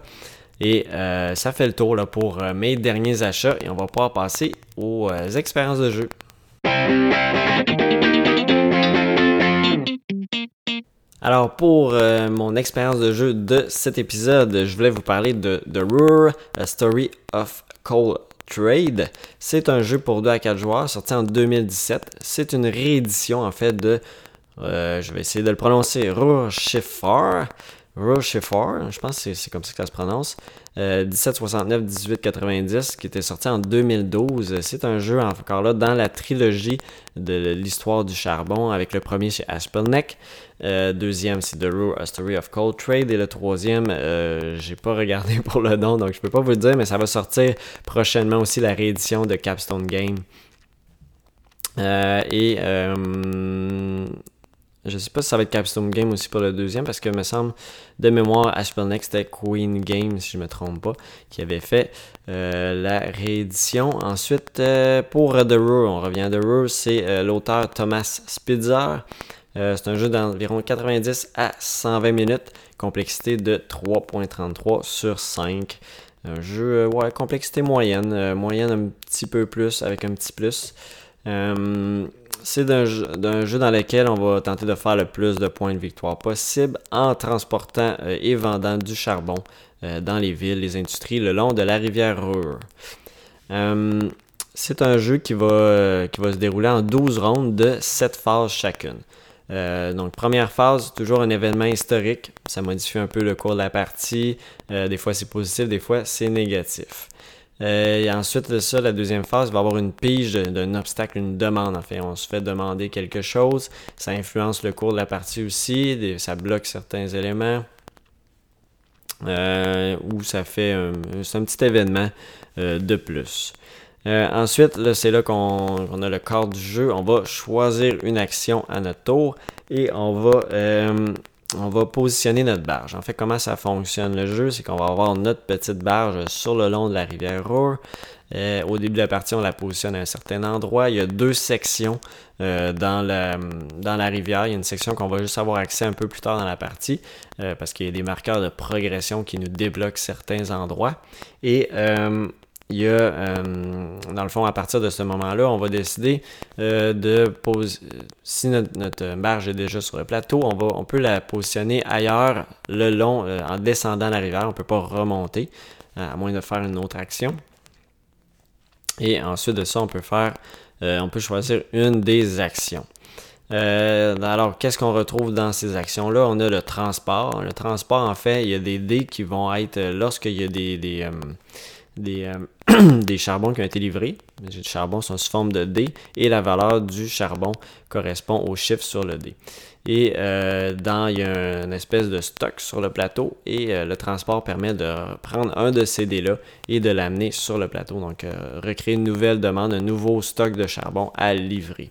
Et euh, ça fait le tour là, pour euh, mes derniers achats et on va pouvoir passer aux expériences de jeu. Alors pour mon expérience de jeu de cet épisode, je voulais vous parler de The Roar, A Story of Cole Trade. C'est un jeu pour 2 à 4 joueurs sorti en 2017. C'est une réédition en fait de, euh, je vais essayer de le prononcer, Rochefort. Rochefort, je pense que c'est comme ça que ça se prononce. 1769-1890, euh, qui était sorti en 2012. C'est un jeu encore là dans la trilogie de l'histoire du charbon, avec le premier chez Aspelneck. Euh, deuxième, c'est The Rue, A Story of Cold Trade. Et le troisième, euh, j'ai pas regardé pour le nom, donc je peux pas vous le dire, mais ça va sortir prochainement aussi la réédition de Capstone Game. et je sais pas si ça va être Capstone Game aussi pour le deuxième, parce que me semble, de mémoire, Next c'était Queen Game, si je me trompe pas, qui avait fait euh, la réédition. Ensuite, euh, pour The Roar, on revient à The Roar, c'est euh, l'auteur Thomas Spitzer. c'est un jeu d'environ 90 à 120 minutes, complexité de 3.33 sur 5. Un jeu, ouais, complexité moyenne, moyenne un petit peu plus, avec un petit plus c'est d'un jeu, dans lequel on va tenter de faire le plus de points de victoire possible en transportant euh, et vendant du charbon euh, dans les villes, les industries le long de la rivière Ruhr. Euh, c'est un jeu qui va, qui va se dérouler en 12 rondes de 7 phases chacune. donc, première phase, toujours un événement historique. Ça modifie un peu le cours de la partie. des fois, c'est positif, des fois, c'est négatif. Euh, et ensuite ça, la deuxième phase va avoir une pige d'un obstacle, une demande. En fait, on se fait demander quelque chose. Ça influence le cours de la partie aussi. ça bloque certains éléments. Euh, ou ça fait un, un petit événement euh, de plus. ensuite, c'est là qu'on a le corps du jeu. On va choisir une action à notre tour et on va on va positionner notre barge. En fait, comment ça fonctionne? Le jeu, c'est qu'on va avoir notre petite barge sur le long de la rivière Roar. Euh, au début de la partie, on la positionne à un certain endroit. Il y a deux sections euh, dans, la, rivière. Il y a une section qu'on va juste avoir accès un peu plus tard dans la partie euh, parce qu'il y a des marqueurs de progression qui nous débloquent certains endroits. Et il y a, euh, dans le fond, à partir de ce moment-là, on va décider euh, de poser. Si notre, marge est déjà sur le plateau, on, va, on peut la positionner ailleurs le long, euh, en descendant la rivière. On ne peut pas remonter, à moins de faire une autre action. Et ensuite de ça, on peut faire, on peut choisir une des actions. alors, qu'est-ce qu'on retrouve dans ces actions-là? On a le transport. Le transport, en fait, il y a des dés qui vont être lorsqu'il y a des, des, des charbons qui ont été livrés. Les charbons sont sous forme de D et la valeur du charbon correspond au chiffre sur le D. Et euh, dans, il y a une espèce de stock sur le plateau et euh, le transport permet de prendre un de ces dés-là et de l'amener sur le plateau. Donc, euh, recréer une nouvelle demande, un nouveau stock de charbon à livrer.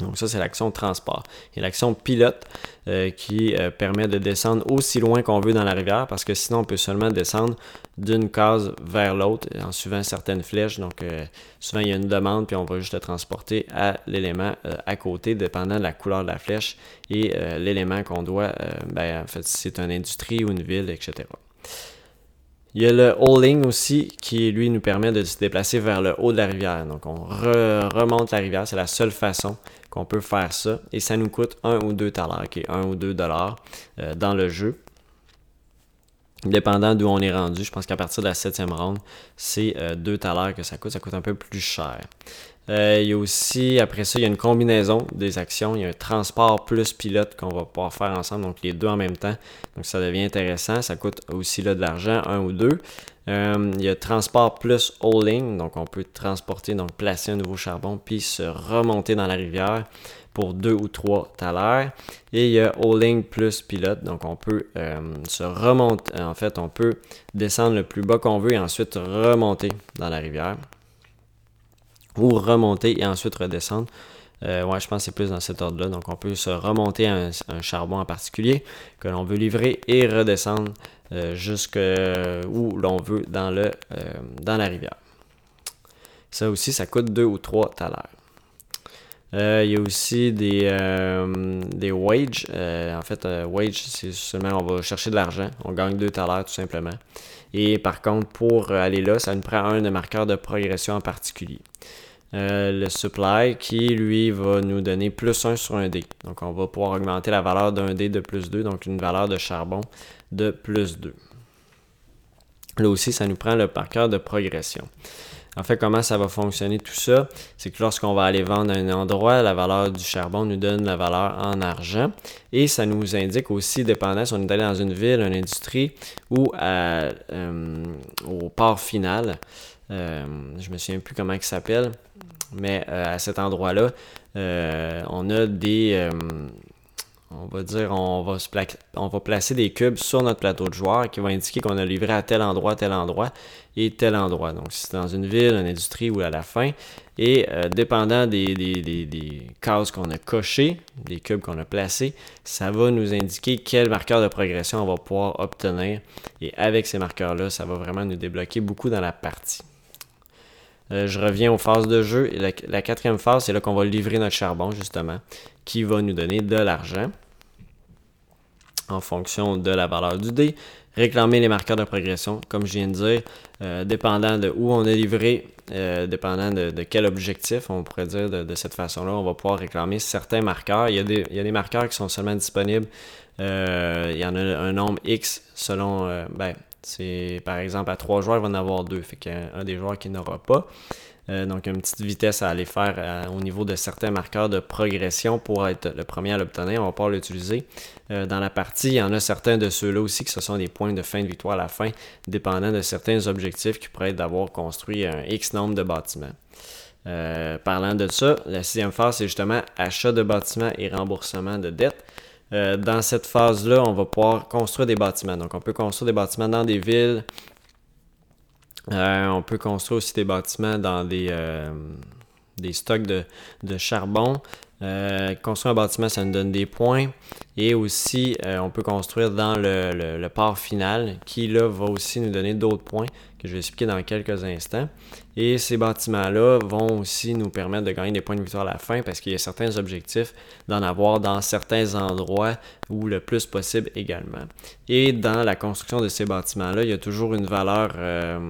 Donc ça, c'est l'action transport. Il y a l'action pilote euh, qui euh, permet de descendre aussi loin qu'on veut dans la rivière parce que sinon, on peut seulement descendre d'une case vers l'autre en suivant certaines flèches. Donc euh, souvent, il y a une demande puis on va juste le transporter à l'élément à côté dépendant de la couleur de la flèche et l'élément qu'on doit, ben, en fait, si c'est une industrie ou une ville, etc. Il y a le hauling aussi qui, lui, nous permet de se déplacer vers le haut de la rivière. Donc, on remonte la rivière. C'est la seule façon qu'on peut faire ça. Et ça nous coûte 1 ou 2 dollars, qui est 1 ou 2 dollars dans le jeu. Dépendant d'où on est rendu, je pense qu'à partir de la septième ronde, c'est 2 euh, dollars que ça coûte. Ça coûte un peu plus cher. Euh, il y a aussi, après ça, il y a une combinaison des actions. Il y a un transport plus pilote qu'on va pouvoir faire ensemble, donc les deux en même temps. Donc ça devient intéressant. Ça coûte aussi là de l'argent, un ou deux. Euh, il y a transport plus hauling, donc on peut transporter, donc placer un nouveau charbon, puis se remonter dans la rivière pour deux ou trois talers. Et il y a hauling plus pilote, donc on peut euh, se remonter, en fait, on peut descendre le plus bas qu'on veut et ensuite remonter dans la rivière ou remonter et ensuite redescendre. Euh, ouais, je pense que c'est plus dans cet ordre-là. Donc, on peut se remonter un, charbon en particulier que l'on veut livrer et redescendre euh, jusque où l'on veut dans, le, euh, dans la rivière. Ça aussi, ça coûte 2 ou 3 talers. il y a aussi des, des wages. en fait, wage, c'est seulement on va chercher de l'argent. On gagne 2 talers tout simplement. Et par contre, pour aller là, ça nous prend un de marqueurs de progression en particulier. Euh, le supply qui lui va nous donner plus 1 sur un dé. Donc on va pouvoir augmenter la valeur d'un dé de plus 2, donc une valeur de charbon de plus 2. Là aussi, ça nous prend le marqueur de progression. En fait, comment ça va fonctionner tout ça? C'est que lorsqu'on va aller vendre à un endroit, la valeur du charbon nous donne la valeur en argent. Et ça nous indique aussi, dépendant si on est allé dans une ville, une industrie ou euh, au port final. Euh, je me souviens plus comment il s'appelle. Mais euh, à cet endroit-là, euh, on a des. Euh, on va dire, on va, va placer des cubes sur notre plateau de joueur qui vont indiquer qu'on a livré à tel endroit, tel endroit et tel endroit. Donc, si c'est dans une ville, une industrie ou à la fin. Et dépendant des, des, cases qu'on a cochées, des cubes qu'on a placés, ça va nous indiquer quel marqueur de progression on va pouvoir obtenir. Et avec ces marqueurs-là, ça va vraiment nous débloquer beaucoup dans la partie. Euh, je reviens aux phases de jeu. la, quatrième phase, c'est là qu'on va livrer notre charbon, justement, qui va nous donner de l'argent en fonction de la valeur du dé. Réclamer les marqueurs de progression, comme je viens de dire, euh, dépendant de où on est livré, euh, dépendant de, quel objectif, on pourrait dire de, cette façon-là, on va pouvoir réclamer certains marqueurs. Il y, a des, marqueurs qui sont seulement disponibles. il y en a un nombre X selon, ben, c'est par exemple à trois joueurs, il va en avoir deux. Fait qu'il a un des joueurs qui n'aura pas. Euh, donc une petite vitesse à aller faire euh, au niveau de certains marqueurs de progression pour être le premier à l'obtenir. On va pouvoir l'utiliser euh, dans la partie. Il y en a certains de ceux-là aussi que ce sont des points de fin de victoire à la fin, dépendant de certains objectifs qui pourraient être d'avoir construit un X nombre de bâtiments. parlant de ça, la sixième phase, c'est justement achat de bâtiments et remboursement de dettes. Dans cette phase-là, on va pouvoir construire des bâtiments. Donc, on peut construire des bâtiments dans des villes. Euh, on peut construire aussi des bâtiments dans des, euh, des stocks de, charbon. construire un bâtiment, ça nous donne des points. Et aussi, on peut construire dans le, port final qui là va aussi nous donner d'autres points que je vais expliquer dans quelques instants. Et ces bâtiments-là vont aussi nous permettre de gagner des points de victoire à la fin parce qu'il y a certains objectifs d'en avoir dans certains endroits ou le plus possible également. Et dans la construction de ces bâtiments-là, il y a toujours une valeur, euh,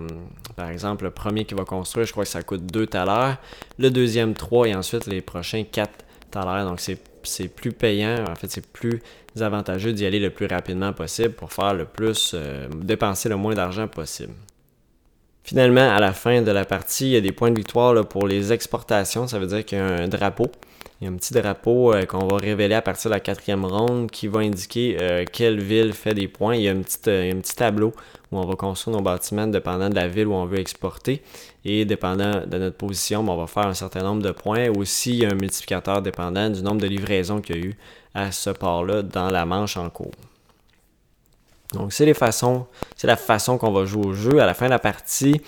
par exemple, le premier qui va construire, je crois que ça coûte 2 talents, le deuxième 3 et ensuite les prochains 4 talents. Donc c'est plus payant, en fait c'est plus avantageux d'y aller le plus rapidement possible pour faire le plus, euh, dépenser le moins d'argent possible. Finalement, à la fin de la partie, il y a des points de victoire pour les exportations. Ça veut dire qu'il y a un drapeau. Il y a un petit drapeau euh, qu'on va révéler à partir de la quatrième ronde qui va indiquer euh, quelle ville fait des points. Il y, a, euh, un petit tableau où on va construire nos bâtiments dépendant de la ville où on veut exporter. Et dépendant de notre position, ben, on va faire un certain nombre de points. Aussi, il y a un multiplicateur dépendant du nombre de livraisons qu'il y a eu à ce port-là dans la manche en cours. Donc, c'est les façons, c'est la façon qu'on va jouer au jeu. À la fin de la partie,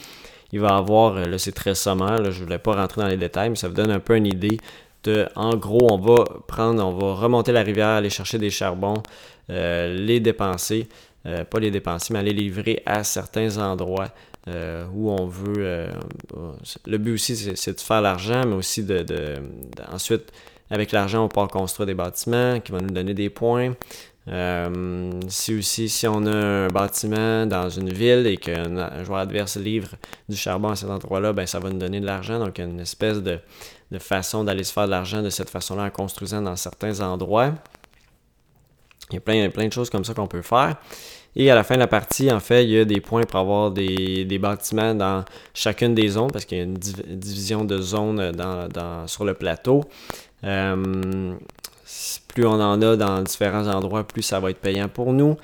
il va y avoir, euh, là c'est très sommaire, je ne voulais pas rentrer dans les détails, mais ça vous donne un peu une idée de, en gros, on va prendre, on va remonter la rivière, aller chercher des charbons, euh, les dépenser, euh, pas les dépenser, mais aller livrer à certains endroits où on veut. le but aussi, c'est de faire l'argent, mais aussi de, ensuite, avec l'argent, on peut construire des bâtiments qui vont nous donner des points. Euh, si aussi, si on a un bâtiment dans une ville et qu'un joueur adverse livre du charbon à cet endroit-là, ben, ça va nous donner de l'argent. Donc, une espèce de, façon d'aller se faire de l'argent de cette façon-là en construisant dans certains endroits. Il y a plein, plein de choses comme ça qu'on peut faire. Et à la fin de la partie, en fait, il y a des points pour avoir des, bâtiments dans chacune des zones, parce qu'il y a une division de zones dans, sur le plateau. Euh, plus on en a dans différents endroits, plus ça va être payant pour nous.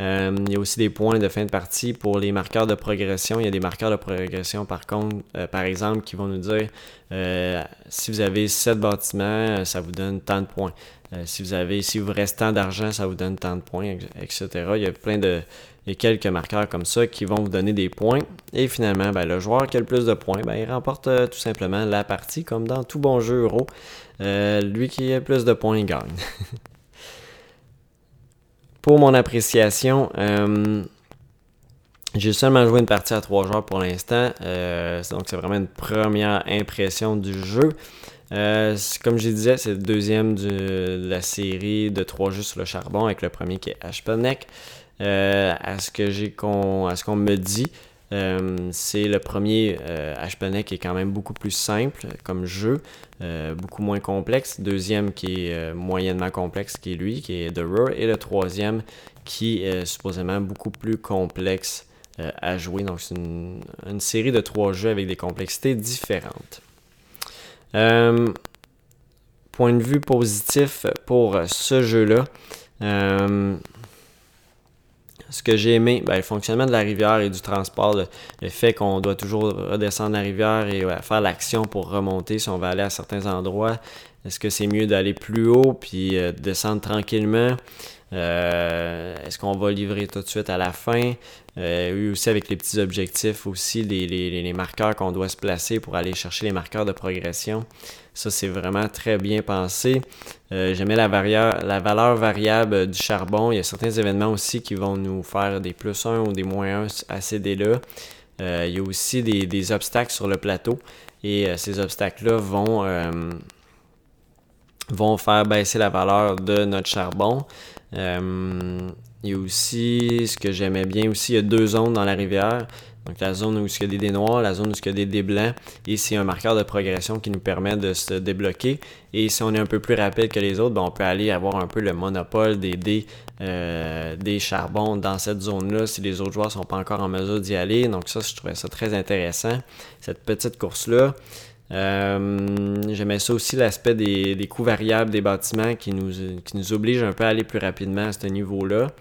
Euh, il y a aussi des points de fin de partie pour les marqueurs de progression. Il y a des marqueurs de progression, par contre, euh, par exemple, qui vont nous dire euh, si vous avez 7 bâtiments, ça vous donne tant de points. si vous avez, si vous reste tant d'argent, ça vous donne tant de points, etc. Il y a plein de, il y a quelques marqueurs comme ça qui vont vous donner des points. Et finalement, ben, le joueur qui a le plus de points, ben, il remporte tout simplement la partie, comme dans tout bon jeu euro. Lui qui a plus de points gagne. pour mon appréciation, euh, j'ai seulement joué une partie à trois joueurs pour l'instant. Euh, donc c'est vraiment une première impression du jeu. comme je disais, c'est le deuxième de la série de trois jeux sur le charbon avec le premier qui est Ashpelneck. à ce j'ai à ce qu'on me dit, euh, c'est le premier euh, qui est quand même beaucoup plus simple comme jeu, euh, beaucoup moins complexe. Deuxième qui est euh, moyennement complexe, qui est lui, qui est The Roar. Et le troisième qui est supposément beaucoup plus complexe à jouer. Donc c'est une, série de trois jeux avec des complexités différentes. point de vue positif pour ce jeu-là ce que j'ai aimé, ben, le fonctionnement de la rivière et du transport, le, fait qu'on doit toujours redescendre la rivière et faire l'action pour remonter si on va aller à certains endroits. Est-ce que c'est mieux d'aller plus haut puis euh, descendre tranquillement? Euh, est-ce qu'on va livrer tout de suite à la fin? Euh, aussi avec les petits objectifs, aussi les, les marqueurs qu'on doit se placer pour aller chercher les marqueurs de progression. Ça, c'est vraiment très bien pensé. Euh, j'aimais la, la valeur variable du charbon. Il y a certains événements aussi qui vont nous faire des plus 1 ou des moins 1 à ces dés-là. Euh, il y a aussi des, obstacles sur le plateau. Et euh, ces obstacles-là vont, vont faire baisser la valeur de notre charbon. il y a aussi, ce que j'aimais bien aussi, il y a deux zones dans la rivière. Donc la zone où il y a des dés noirs, la zone où il y a des dés blancs, et c'est un marqueur de progression qui nous permet de se débloquer. Et si on est un peu plus rapide que les autres, ben, on peut aller avoir un peu le monopole des dés, euh, des charbons dans cette zone-là si les autres joueurs ne sont pas encore en mesure d'y aller. Donc ça, je trouvais ça très intéressant, cette petite course-là. Euh, j'aimais ça aussi l'aspect des, coûts variables des bâtiments qui nous, qui nous oblige un peu à aller plus rapidement à ce niveau-là.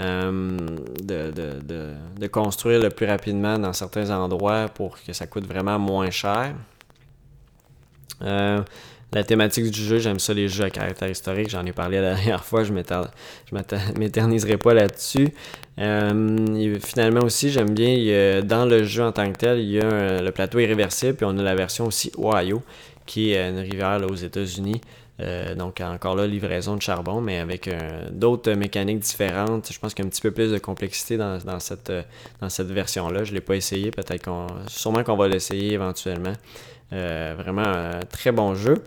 Euh, de, construire le plus rapidement dans certains endroits pour que ça coûte vraiment moins cher. Euh, la thématique du jeu, j'aime ça les jeux à caractère historique, j'en ai parlé la dernière fois, je ne m'éterniserai pas là-dessus. Euh, finalement aussi, j'aime bien, dans le jeu en tant que tel, il y a le plateau irréversible, puis on a la version aussi Ohio, qui est une rivière aux États-Unis, donc encore là, livraison de charbon, mais avec d'autres mécaniques différentes. Je pense qu'il y a un petit peu plus de complexité dans, cette, dans cette version-là. Je ne l'ai pas essayé, peut-être qu'on. Sûrement qu'on va l'essayer éventuellement. vraiment un très bon jeu.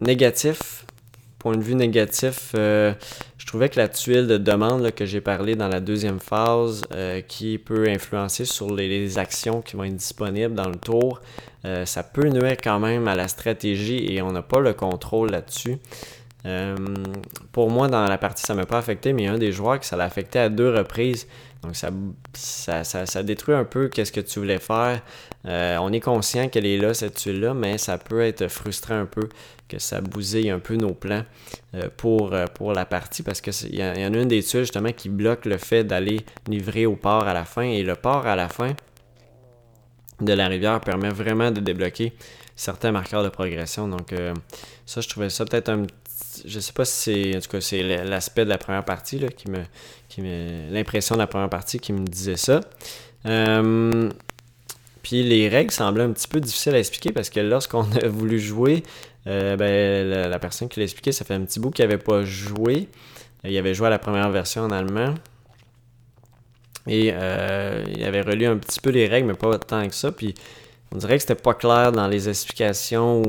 négatif, point de vue négatif, euh, je trouvais que la tuile de demande que j'ai parlé dans la deuxième phase, euh, qui peut influencer sur les, actions qui vont être disponibles dans le tour, euh, ça peut nuire quand même à la stratégie et on n'a pas le contrôle là-dessus. pour moi, dans la partie, ça ne m'a pas affecté, mais un des joueurs qui ça l'a affecté à deux reprises. Donc, ça, ça, ça, détruit un peu qu'est-ce que tu voulais faire. on est conscient qu'elle est là, cette tuile-là, mais ça peut être frustrant un peu que ça bousille un peu nos plans euh, pour, euh, pour la partie parce qu'il y, y, en a une des tuiles justement qui bloque le fait d'aller livrer au port à la fin et le port à la fin de la rivière permet vraiment de débloquer certains marqueurs de progression. Donc euh, ça, je trouvais ça peut-être un je sais pas si c'est en tout cas c'est l'aspect de la première partie là, qui me qui me l'impression de la première partie qui me disait ça. puis les règles semblaient un petit peu difficiles à expliquer parce que lorsqu'on a voulu jouer, euh, ben, la, personne qui l'a expliqué, ça fait un petit bout qu'il n'avait pas joué. Il avait joué à la première version en allemand. Et euh, il avait relu un petit peu les règles, mais pas tant que ça. Puis on dirait que c'était pas clair dans les explications,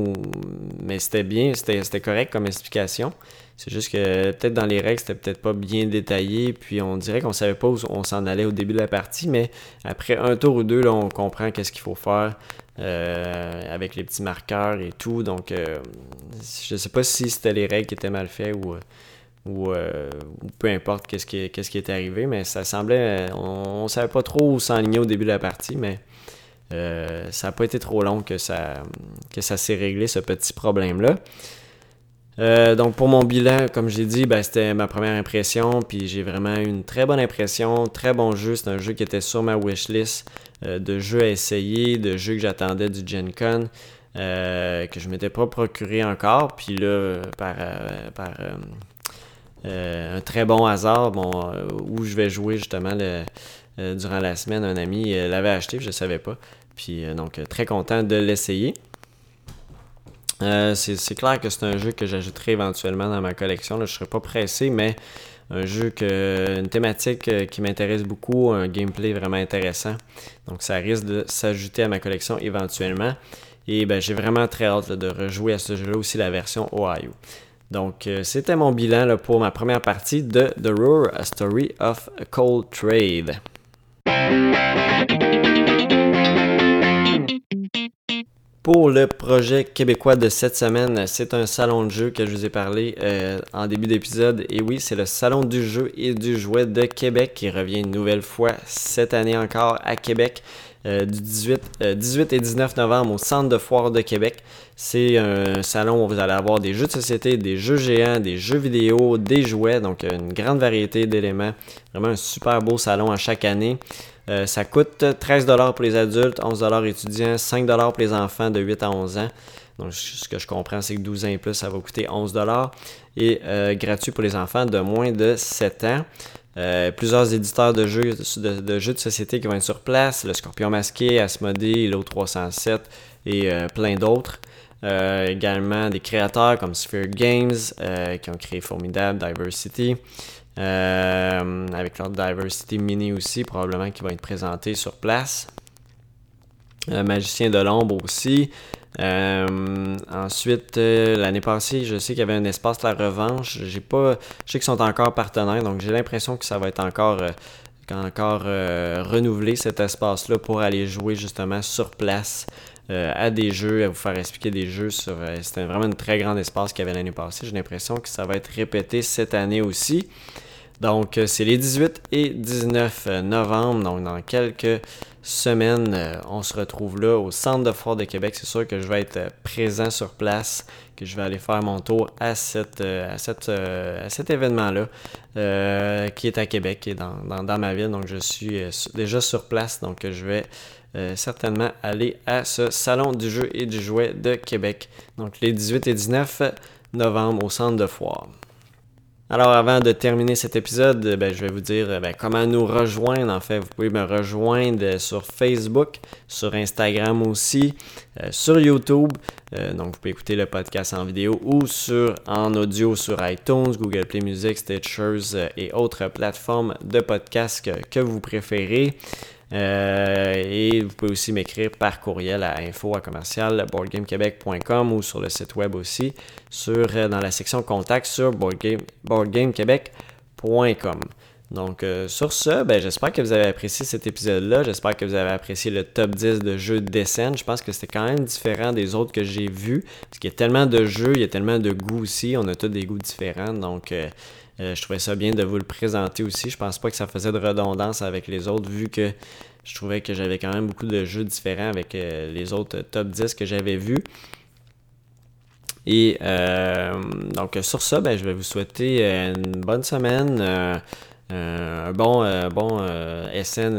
mais c'était bien, c'était correct comme explication. C'est juste que peut-être dans les règles, c'était peut-être pas bien détaillé, puis on dirait qu'on savait pas où on s'en allait au début de la partie, mais après un tour ou deux, là, on comprend qu'est-ce qu'il faut faire euh, avec les petits marqueurs et tout. Donc, euh, je sais pas si c'était les règles qui étaient mal faites ou, ou, euh, peu importe qu'est-ce qui, est arrivé, mais ça semblait, on, savait pas trop où s'enligner au début de la partie, mais ça n'a pas été trop long que ça, que ça s'est réglé, ce petit problème-là. Euh, donc pour mon bilan, comme j'ai dit, ben, c'était ma première impression, puis j'ai vraiment eu une très bonne impression, très bon jeu. C'est un jeu qui était sur ma wishlist euh, de jeux à essayer, de jeux que j'attendais du Gen Con, euh, que je m'étais pas procuré encore. Puis là, par un très bon hasard, bon, où je vais jouer justement durant la semaine, un ami l'avait acheté, je ne savais pas. Puis donc très content de l'essayer. Euh, c'est clair que c'est un jeu que j'ajouterai éventuellement dans ma collection. Je ne serai pas pressé, mais un jeu que une thématique euh, qui m'intéresse beaucoup, un gameplay vraiment intéressant. Donc ça risque de s'ajouter à ma collection éventuellement. Et ben, j'ai vraiment très hâte de rejouer à ce jeu-là aussi la version Ohio. Donc euh, c'était mon bilan pour ma première partie de The Roar, A Story of Cold Trade. Pour le projet québécois de cette semaine, c'est un salon de jeu que je vous ai parlé euh, en début d'épisode. Et oui, c'est le salon du jeu et du jouet de Québec qui revient une nouvelle fois cette année encore à Québec. Euh, du 18, 18 euh, et 19 novembre au Centre de foire de Québec. C'est un salon où vous allez avoir des jeux de société, des jeux géants, des jeux vidéo, des jouets, donc une grande variété d'éléments. Vraiment un super beau salon à chaque année. Euh, ça coûte 13$ pour les adultes, 11$ étudiants, 5$ pour les enfants de 8 à 11 ans. Donc, ce que je comprends, c'est que 12 ans et plus, ça va coûter 11$ et euh, gratuit pour les enfants de moins de 7 ans. Euh, plusieurs éditeurs de jeux de, jeux de société qui vont être sur place, le Scorpion Masqué, Asmodee, Lo 307 et plein d'autres. également des créateurs comme Sphere Games qui ont créé Formidable, Diversity, euh, avec leur Diversity Mini aussi, probablement qui va être présenté sur place. Euh, Magicien de l'ombre aussi. Euh, ensuite, l'année passée, je sais qu'il y avait un espace La Revanche. J'ai pas, je sais qu'ils sont encore partenaires, donc j'ai l'impression que ça va être encore, encore renouvelé cet espace-là pour aller jouer justement sur place à des jeux, à vous faire expliquer des jeux. C'était vraiment un très grand espace qu'il y avait l'année passée. J'ai l'impression que ça va être répété cette année aussi. Donc, euh, c'est les 18 et 19 euh, novembre. Donc, dans quelques semaines, euh, on se retrouve là au Centre de Fort de Québec. C'est sûr que je vais être présent sur place, que je vais aller faire mon tour à, cet événement-là qui est à Québec, dans, dans, ma ville. Donc, je suis déjà sur place. Donc, je vais certainement aller à ce Salon du jeu et du jouet de Québec. Donc, les 18 et 19 novembre au Centre de Foire. Alors avant de terminer cet épisode, ben, je vais vous dire ben, comment nous rejoindre. En fait, vous pouvez me rejoindre sur Facebook, sur Instagram aussi, euh, sur YouTube. Euh, donc vous pouvez écouter le podcast en vidéo ou sur en audio sur iTunes, Google Play Music, Stitchers euh, et autres plateformes de podcast que vous préférez. Euh, et vous pouvez aussi m'écrire par courriel à info à commercial boardgamequebec.com ou sur le site web aussi, sur, euh, dans la section contact sur boardgamequebec.com. Donc, euh, sur ce, ben, j'espère que vous avez apprécié cet épisode-là. J'espère que vous avez apprécié le top 10 de jeux de. Je pense que c'était quand même différent des autres que j'ai vus. Parce qu'il y a tellement de jeux, il y a tellement de goûts aussi. On a tous des goûts différents. Donc, je trouvais ça bien de vous le présenter aussi. Je pense pas que ça faisait de redondance avec les autres, vu que je trouvais que j'avais quand même beaucoup de jeux différents avec euh, les autres top 10 que j'avais vus. Et euh, donc sur ça, ben, je vais vous souhaiter une bonne semaine, un bon, bon SN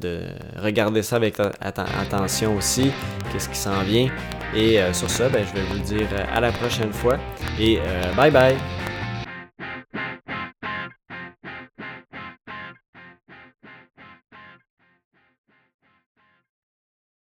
de regarder ça avec attention aussi, qu'est-ce qui s'en vient. Et sur ça, ben, je vais vous dire à la prochaine fois et bye bye!